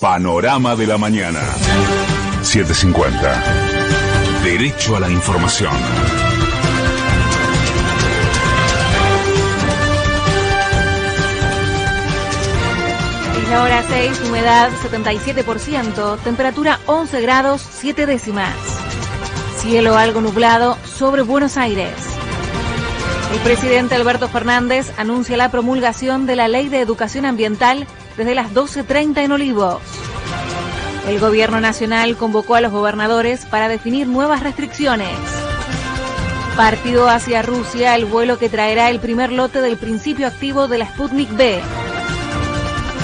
Panorama de la mañana. 750. Derecho a la información. Es la hora 6, humedad 77%, temperatura 11 grados 7 décimas. Cielo algo nublado sobre Buenos Aires. El presidente Alberto Fernández anuncia la promulgación de la Ley de Educación Ambiental desde las 12.30 en Olivos. El gobierno nacional convocó a los gobernadores para definir nuevas restricciones. Partido hacia Rusia el vuelo que traerá el primer lote del principio activo de la Sputnik B.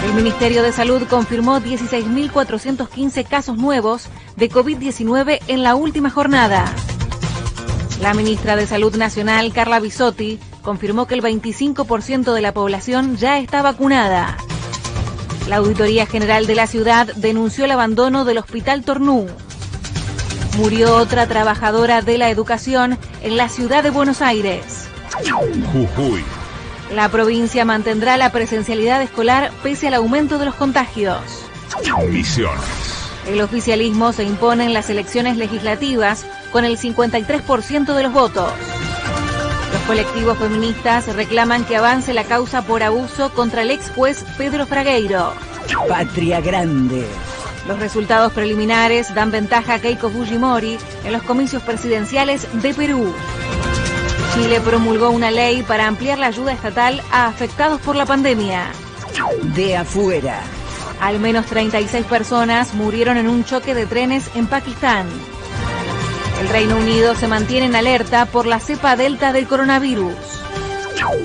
El Ministerio de Salud confirmó 16.415 casos nuevos de COVID-19 en la última jornada. La ministra de Salud Nacional, Carla Bisotti, confirmó que el 25% de la población ya está vacunada. La Auditoría General de la ciudad denunció el abandono del Hospital Tornú. Murió otra trabajadora de la educación en la ciudad de Buenos Aires. Jujuy. La provincia mantendrá la presencialidad escolar pese al aumento de los contagios. Misiones. El oficialismo se impone en las elecciones legislativas con el 53% de los votos. Los colectivos feministas reclaman que avance la causa por abuso contra el ex juez Pedro Fragueiro. Patria Grande. Los resultados preliminares dan ventaja a Keiko Fujimori en los comicios presidenciales de Perú. Chile promulgó una ley para ampliar la ayuda estatal a afectados por la pandemia. De afuera. Al menos 36 personas murieron en un choque de trenes en Pakistán. El Reino Unido se mantiene en alerta por la cepa delta del coronavirus.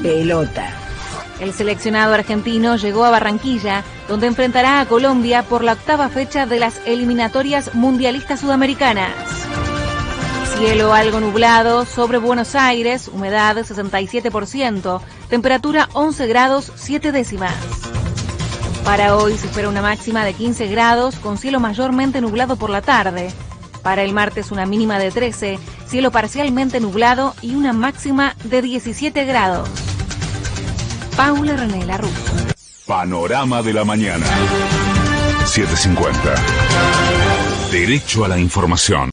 Pelota. El seleccionado argentino llegó a Barranquilla, donde enfrentará a Colombia por la octava fecha de las eliminatorias mundialistas sudamericanas. Cielo algo nublado sobre Buenos Aires, humedad 67%, temperatura 11 grados 7 décimas. Para hoy se espera una máxima de 15 grados con cielo mayormente nublado por la tarde. Para el martes una mínima de 13, cielo parcialmente nublado y una máxima de 17 grados. Paula René Larruz. Panorama de la mañana. 750. Derecho a la información.